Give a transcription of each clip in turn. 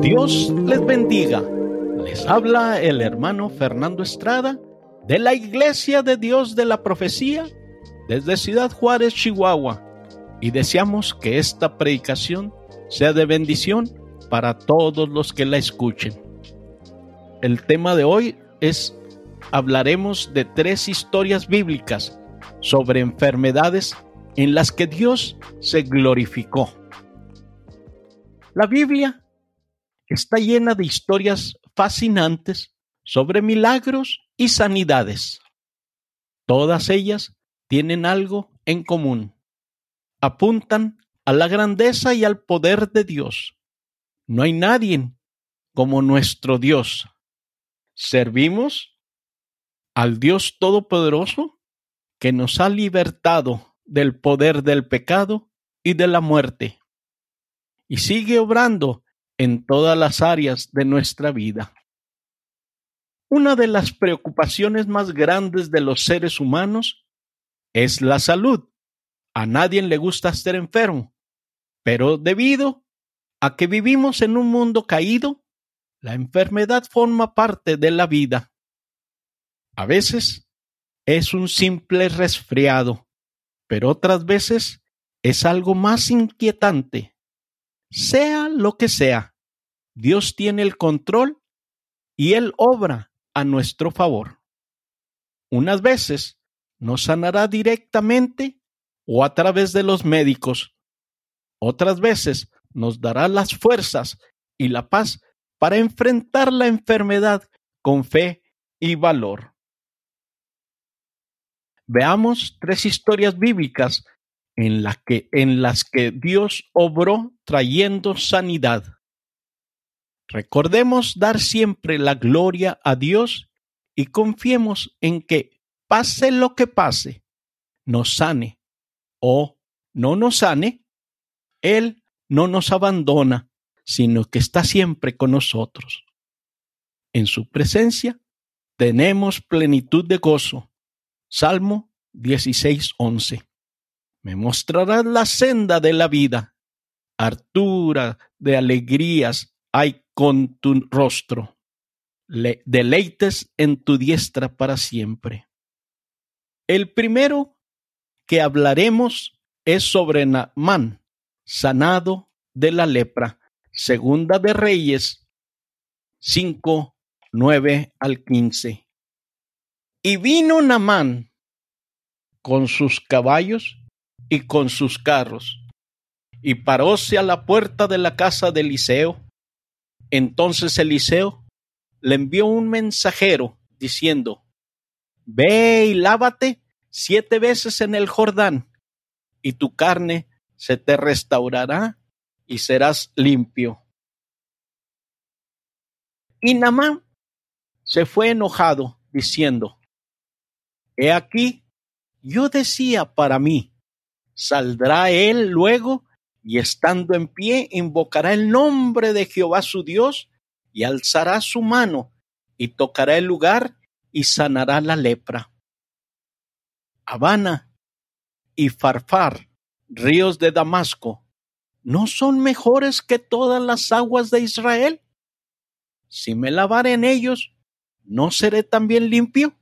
Dios les bendiga. Les habla el hermano Fernando Estrada de la Iglesia de Dios de la Profecía desde Ciudad Juárez, Chihuahua. Y deseamos que esta predicación sea de bendición para todos los que la escuchen. El tema de hoy es, hablaremos de tres historias bíblicas sobre enfermedades en las que Dios se glorificó. La Biblia está llena de historias fascinantes sobre milagros y sanidades. Todas ellas tienen algo en común. Apuntan a la grandeza y al poder de Dios. No hay nadie como nuestro Dios. Servimos al Dios Todopoderoso que nos ha libertado del poder del pecado y de la muerte. Y sigue obrando en todas las áreas de nuestra vida. Una de las preocupaciones más grandes de los seres humanos es la salud. A nadie le gusta estar enfermo, pero debido a que vivimos en un mundo caído, la enfermedad forma parte de la vida. A veces es un simple resfriado, pero otras veces es algo más inquietante. Sea lo que sea, Dios tiene el control y Él obra a nuestro favor. Unas veces nos sanará directamente o a través de los médicos. Otras veces nos dará las fuerzas y la paz para enfrentar la enfermedad con fe y valor. Veamos tres historias bíblicas en, que, en las que Dios obró trayendo sanidad. Recordemos dar siempre la gloria a Dios y confiemos en que, pase lo que pase, nos sane o no nos sane, Él no nos abandona, sino que está siempre con nosotros. En su presencia tenemos plenitud de gozo. Salmo 16:11. Me mostrarás la senda de la vida, hartura de alegrías hay con tu rostro, Le deleites en tu diestra para siempre. El primero que hablaremos es sobre Naamán, sanado de la lepra. Segunda de Reyes 5, 9 al 15. Y vino Naamán con sus caballos y con sus carros, y paróse a la puerta de la casa de Eliseo. Entonces Eliseo le envió un mensajero diciendo, Ve y lávate siete veces en el Jordán, y tu carne se te restaurará y serás limpio. Y Namán se fue enojado, diciendo, He aquí, yo decía para mí, saldrá él luego y estando en pie invocará el nombre de Jehová su Dios y alzará su mano y tocará el lugar y sanará la lepra. Habana y Farfar, ríos de Damasco, ¿no son mejores que todas las aguas de Israel? Si me lavaré en ellos, ¿no seré también limpio?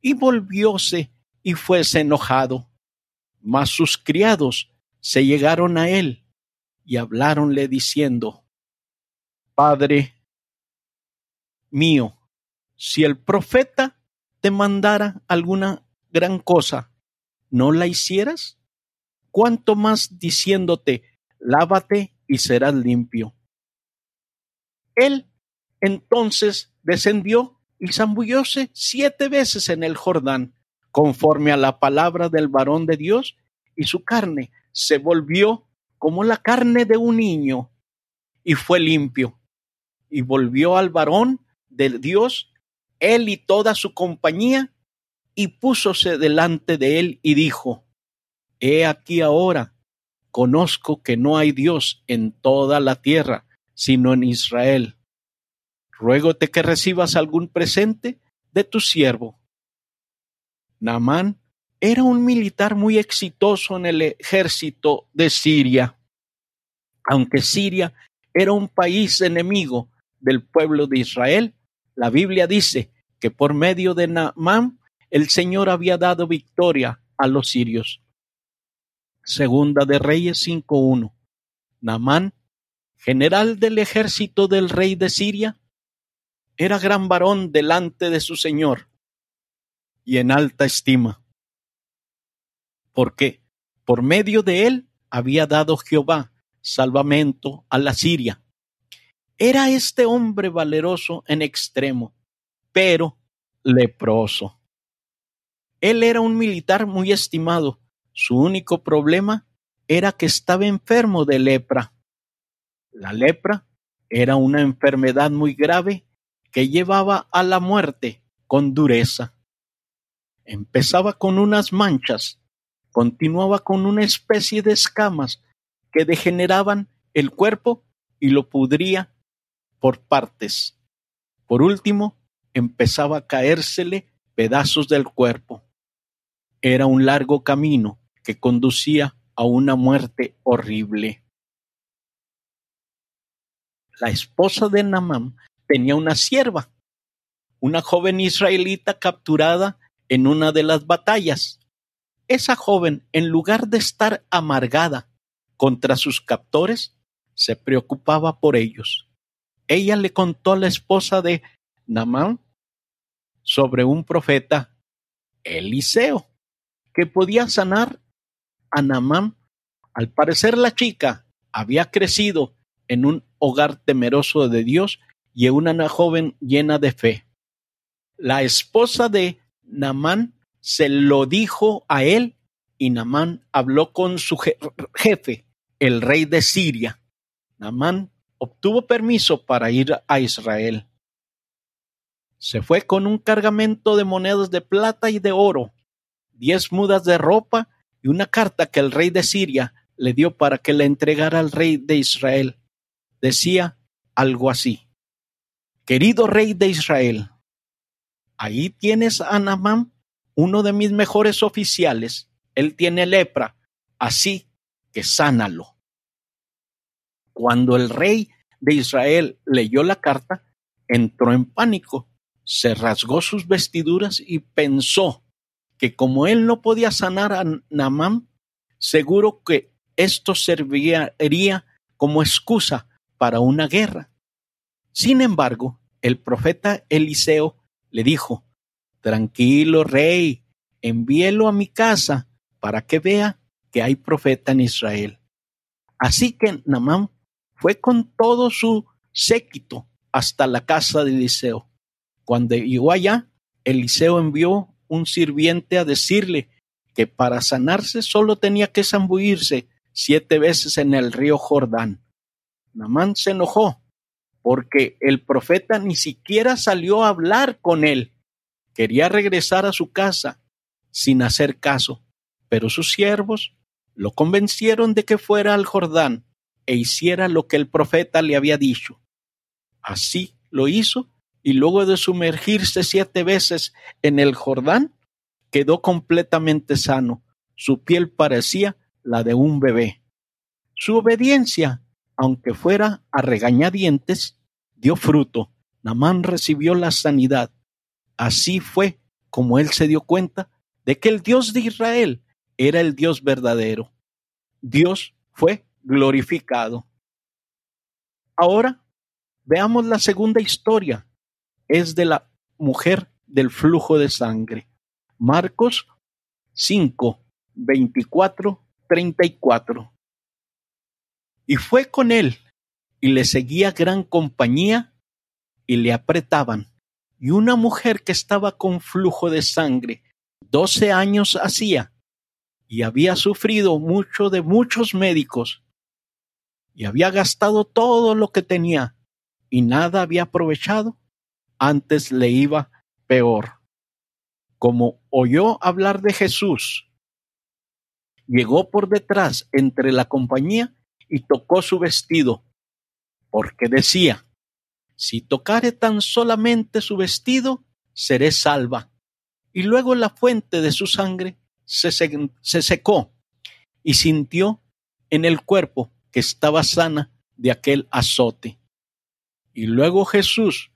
Y volvióse y fuese enojado mas sus criados se llegaron a él y habláronle diciendo, Padre mío, si el profeta te mandara alguna gran cosa, ¿no la hicieras? ¿Cuánto más diciéndote, lávate y serás limpio? Él entonces descendió y zambullóse siete veces en el Jordán conforme a la palabra del varón de Dios, y su carne se volvió como la carne de un niño, y fue limpio. Y volvió al varón de Dios, él y toda su compañía, y púsose delante de él y dijo, He aquí ahora, conozco que no hay Dios en toda la tierra, sino en Israel. Ruégote que recibas algún presente de tu siervo Naamán era un militar muy exitoso en el ejército de Siria. Aunque Siria era un país enemigo del pueblo de Israel, la Biblia dice que por medio de Naamán el Señor había dado victoria a los sirios. Segunda de Reyes 5.1. Naamán, general del ejército del rey de Siria, era gran varón delante de su Señor y en alta estima. Porque por medio de él había dado Jehová salvamento a la Siria. Era este hombre valeroso en extremo, pero leproso. Él era un militar muy estimado. Su único problema era que estaba enfermo de lepra. La lepra era una enfermedad muy grave que llevaba a la muerte con dureza. Empezaba con unas manchas, continuaba con una especie de escamas que degeneraban el cuerpo y lo pudría por partes. Por último, empezaba a caérsele pedazos del cuerpo. Era un largo camino que conducía a una muerte horrible. La esposa de Namán tenía una sierva, una joven israelita capturada en una de las batallas. Esa joven, en lugar de estar amargada contra sus captores, se preocupaba por ellos. Ella le contó a la esposa de Namán sobre un profeta, Eliseo, que podía sanar a Namán. Al parecer la chica había crecido en un hogar temeroso de Dios y una joven llena de fe. La esposa de Namán se lo dijo a él y Namán habló con su jefe, el rey de Siria. Namán obtuvo permiso para ir a Israel. Se fue con un cargamento de monedas de plata y de oro, diez mudas de ropa y una carta que el rey de Siria le dio para que le entregara al rey de Israel. Decía algo así. Querido rey de Israel, ahí tienes a Namán, uno de mis mejores oficiales. Él tiene lepra, así que sánalo. Cuando el rey de Israel leyó la carta, entró en pánico, se rasgó sus vestiduras y pensó que como él no podía sanar a Namán, seguro que esto serviría como excusa para una guerra. Sin embargo, el profeta Eliseo le dijo, Tranquilo, rey, envíelo a mi casa para que vea que hay profeta en Israel. Así que Namán fue con todo su séquito hasta la casa de Eliseo. Cuando llegó allá, Eliseo envió un sirviente a decirle que para sanarse solo tenía que zambullirse siete veces en el río Jordán. Namán se enojó porque el profeta ni siquiera salió a hablar con él. Quería regresar a su casa sin hacer caso, pero sus siervos lo convencieron de que fuera al Jordán e hiciera lo que el profeta le había dicho. Así lo hizo y luego de sumergirse siete veces en el Jordán, quedó completamente sano. Su piel parecía la de un bebé. Su obediencia aunque fuera a regañadientes, dio fruto. Namán recibió la sanidad. Así fue como él se dio cuenta de que el Dios de Israel era el Dios verdadero. Dios fue glorificado. Ahora veamos la segunda historia. Es de la mujer del flujo de sangre. Marcos 5, 24, 34 y fue con él, y le seguía gran compañía, y le apretaban. Y una mujer que estaba con flujo de sangre, doce años hacía, y había sufrido mucho de muchos médicos, y había gastado todo lo que tenía, y nada había aprovechado, antes le iba peor. Como oyó hablar de Jesús, llegó por detrás entre la compañía y tocó su vestido, porque decía, si tocare tan solamente su vestido, seré salva. Y luego la fuente de su sangre se, se secó y sintió en el cuerpo que estaba sana de aquel azote. Y luego Jesús,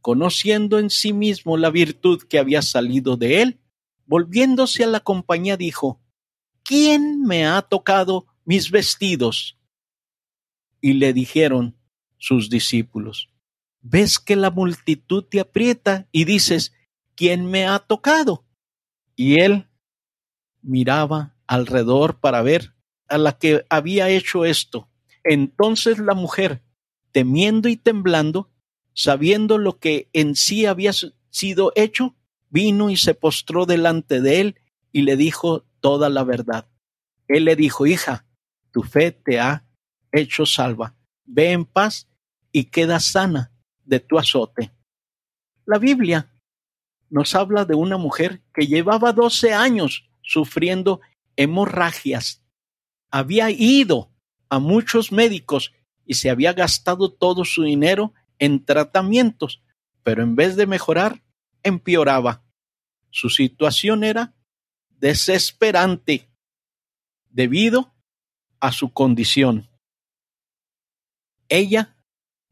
conociendo en sí mismo la virtud que había salido de él, volviéndose a la compañía dijo, ¿quién me ha tocado mis vestidos? Y le dijeron sus discípulos, ves que la multitud te aprieta y dices, ¿quién me ha tocado? Y él miraba alrededor para ver a la que había hecho esto. Entonces la mujer, temiendo y temblando, sabiendo lo que en sí había sido hecho, vino y se postró delante de él y le dijo toda la verdad. Él le dijo, hija, tu fe te ha hecho salva. Ve en paz y queda sana de tu azote. La Biblia nos habla de una mujer que llevaba 12 años sufriendo hemorragias. Había ido a muchos médicos y se había gastado todo su dinero en tratamientos, pero en vez de mejorar, empeoraba. Su situación era desesperante debido a su condición. Ella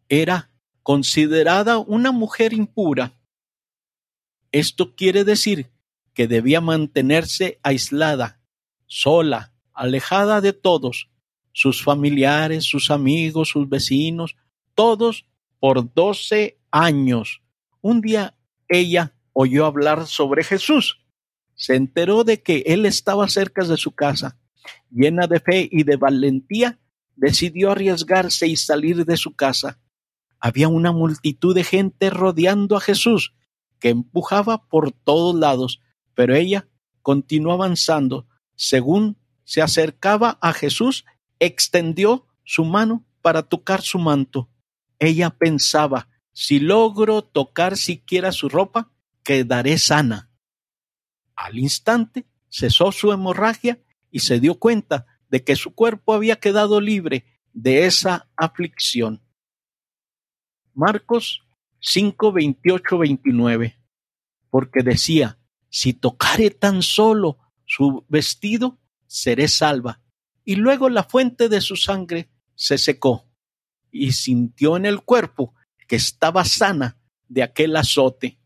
era considerada una mujer impura. Esto quiere decir que debía mantenerse aislada, sola, alejada de todos, sus familiares, sus amigos, sus vecinos, todos por doce años. Un día ella oyó hablar sobre Jesús. Se enteró de que él estaba cerca de su casa. Llena de fe y de valentía, decidió arriesgarse y salir de su casa. Había una multitud de gente rodeando a Jesús, que empujaba por todos lados, pero ella continuó avanzando. Según se acercaba a Jesús, extendió su mano para tocar su manto. Ella pensaba, si logro tocar siquiera su ropa, quedaré sana. Al instante cesó su hemorragia y se dio cuenta de que su cuerpo había quedado libre de esa aflicción. Marcos 5, 28, 29. Porque decía, si tocare tan solo su vestido, seré salva. Y luego la fuente de su sangre se secó y sintió en el cuerpo que estaba sana de aquel azote.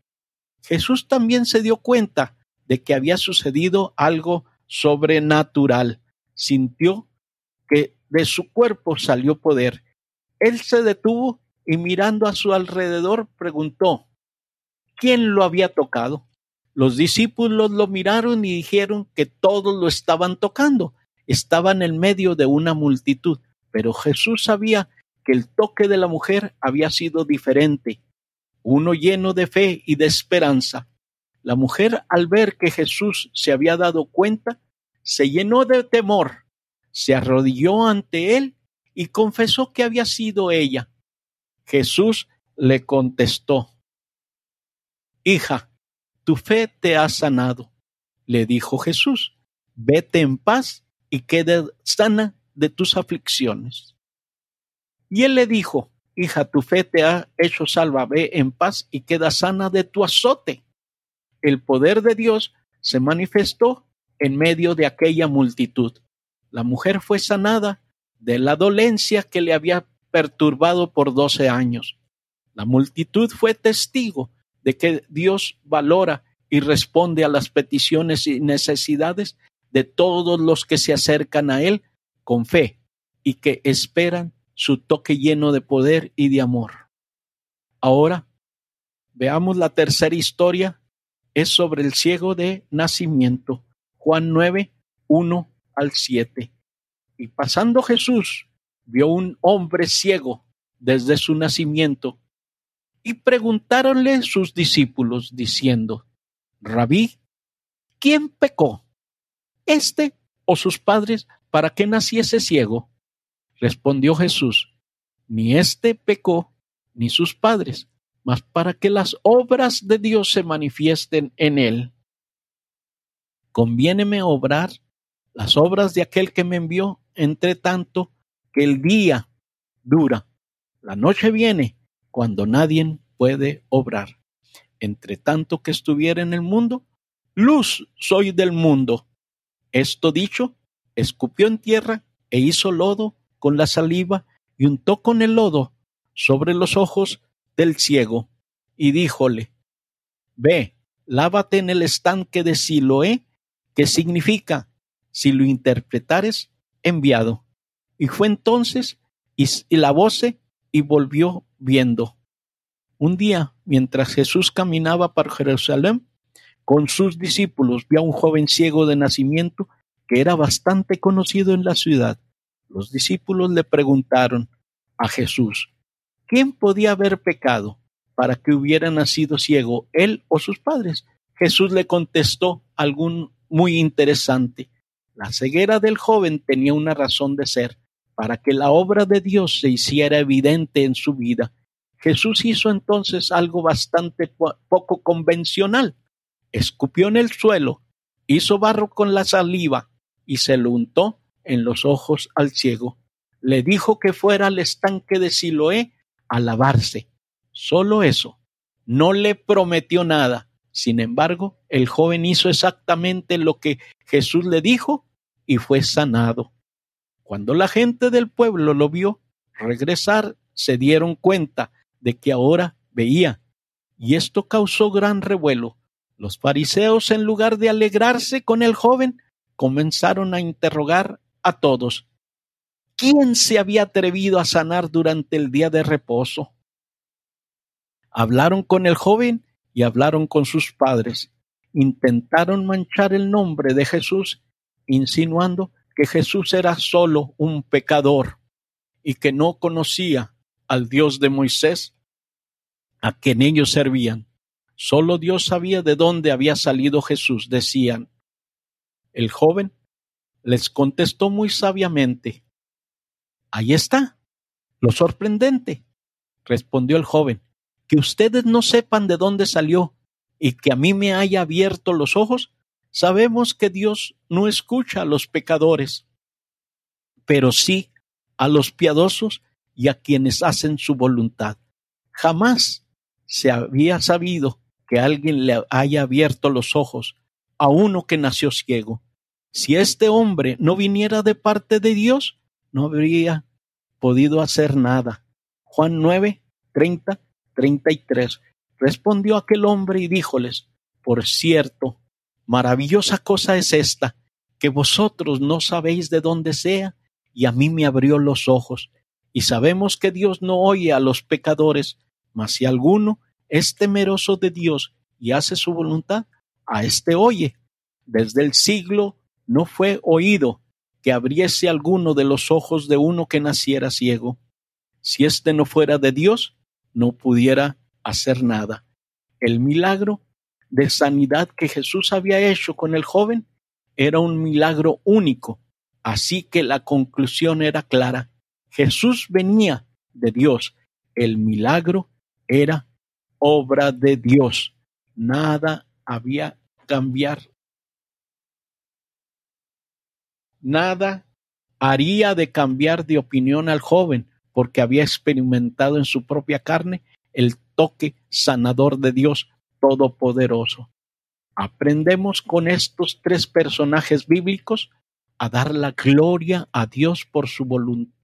Jesús también se dio cuenta de que había sucedido algo sobrenatural. Sintió que de su cuerpo salió poder. Él se detuvo y mirando a su alrededor preguntó, ¿quién lo había tocado? Los discípulos lo miraron y dijeron que todos lo estaban tocando. Estaban en medio de una multitud, pero Jesús sabía que el toque de la mujer había sido diferente, uno lleno de fe y de esperanza. La mujer, al ver que Jesús se había dado cuenta, se llenó de temor, se arrodilló ante él y confesó que había sido ella. Jesús le contestó, Hija, tu fe te ha sanado. Le dijo Jesús, vete en paz y quede sana de tus aflicciones. Y él le dijo, hija, tu fe te ha hecho salva, ve en paz y queda sana de tu azote. El poder de Dios se manifestó en medio de aquella multitud. La mujer fue sanada de la dolencia que le había perturbado por doce años. La multitud fue testigo de que Dios valora y responde a las peticiones y necesidades de todos los que se acercan a Él con fe y que esperan su toque lleno de poder y de amor. Ahora, veamos la tercera historia, es sobre el ciego de nacimiento, Juan 9, 1 al 7. Y pasando Jesús, vio un hombre ciego desde su nacimiento y preguntáronle sus discípulos diciendo, Rabí, ¿quién pecó? ¿Este o sus padres para que naciese ciego? Respondió Jesús, ni éste pecó, ni sus padres, mas para que las obras de Dios se manifiesten en él. Conviéneme obrar las obras de aquel que me envió, entre tanto que el día dura. La noche viene cuando nadie puede obrar. Entre tanto que estuviera en el mundo, luz soy del mundo. Esto dicho, escupió en tierra e hizo lodo con la saliva y untó con el lodo sobre los ojos del ciego y díjole, Ve, lávate en el estanque de Siloé, que significa, si lo interpretares, enviado. Y fue entonces y, y lavóse y volvió viendo. Un día, mientras Jesús caminaba para Jerusalén, con sus discípulos vio a un joven ciego de nacimiento que era bastante conocido en la ciudad. Los discípulos le preguntaron a Jesús, ¿quién podía haber pecado para que hubiera nacido ciego, él o sus padres? Jesús le contestó algún muy interesante. La ceguera del joven tenía una razón de ser, para que la obra de Dios se hiciera evidente en su vida. Jesús hizo entonces algo bastante poco convencional. Escupió en el suelo, hizo barro con la saliva y se lo untó en los ojos al ciego. Le dijo que fuera al estanque de Siloé a lavarse. Solo eso. No le prometió nada. Sin embargo, el joven hizo exactamente lo que Jesús le dijo y fue sanado. Cuando la gente del pueblo lo vio regresar, se dieron cuenta de que ahora veía, y esto causó gran revuelo. Los fariseos, en lugar de alegrarse con el joven, comenzaron a interrogar a todos. ¿Quién se había atrevido a sanar durante el día de reposo? Hablaron con el joven y hablaron con sus padres. Intentaron manchar el nombre de Jesús, insinuando que Jesús era solo un pecador y que no conocía al Dios de Moisés, a quien ellos servían. Solo Dios sabía de dónde había salido Jesús, decían. El joven les contestó muy sabiamente, Ahí está. Lo sorprendente, respondió el joven, que ustedes no sepan de dónde salió y que a mí me haya abierto los ojos. Sabemos que Dios no escucha a los pecadores, pero sí a los piadosos y a quienes hacen su voluntad. Jamás se había sabido que alguien le haya abierto los ojos a uno que nació ciego. Si este hombre no viniera de parte de Dios, no habría podido hacer nada. Juan 9, 30, 33. Respondió aquel hombre y díjoles, por cierto, maravillosa cosa es esta, que vosotros no sabéis de dónde sea, y a mí me abrió los ojos. Y sabemos que Dios no oye a los pecadores, mas si alguno es temeroso de Dios y hace su voluntad, a éste oye. Desde el siglo no fue oído que abriese alguno de los ojos de uno que naciera ciego. Si éste no fuera de Dios, no pudiera hacer nada. El milagro de sanidad que Jesús había hecho con el joven era un milagro único, así que la conclusión era clara. Jesús venía de Dios. El milagro era obra de Dios. Nada había cambiar nada haría de cambiar de opinión al joven, porque había experimentado en su propia carne el toque sanador de Dios Todopoderoso. Aprendemos con estos tres personajes bíblicos a dar la gloria a Dios por su voluntad.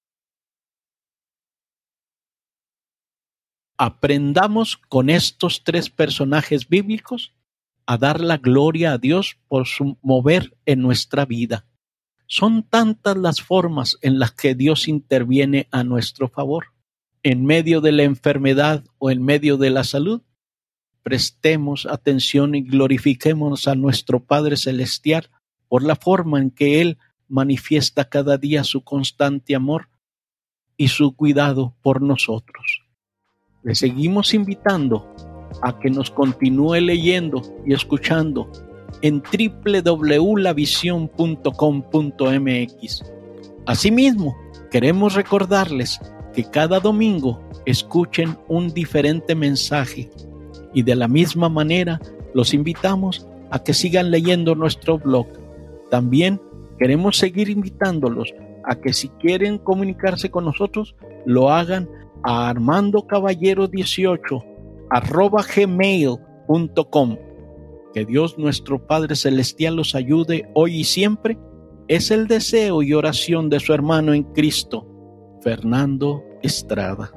Aprendamos con estos tres personajes bíblicos a dar la gloria a Dios por su mover en nuestra vida. Son tantas las formas en las que Dios interviene a nuestro favor. En medio de la enfermedad o en medio de la salud, prestemos atención y glorifiquemos a nuestro Padre Celestial por la forma en que Él manifiesta cada día su constante amor y su cuidado por nosotros. Le seguimos invitando a que nos continúe leyendo y escuchando en www.lavision.com.mx. Asimismo, queremos recordarles que cada domingo escuchen un diferente mensaje y de la misma manera los invitamos a que sigan leyendo nuestro blog. También queremos seguir invitándolos a que si quieren comunicarse con nosotros, lo hagan a armandocaballero18 arroba gmail.com que Dios nuestro Padre Celestial los ayude hoy y siempre es el deseo y oración de su hermano en Cristo, Fernando Estrada.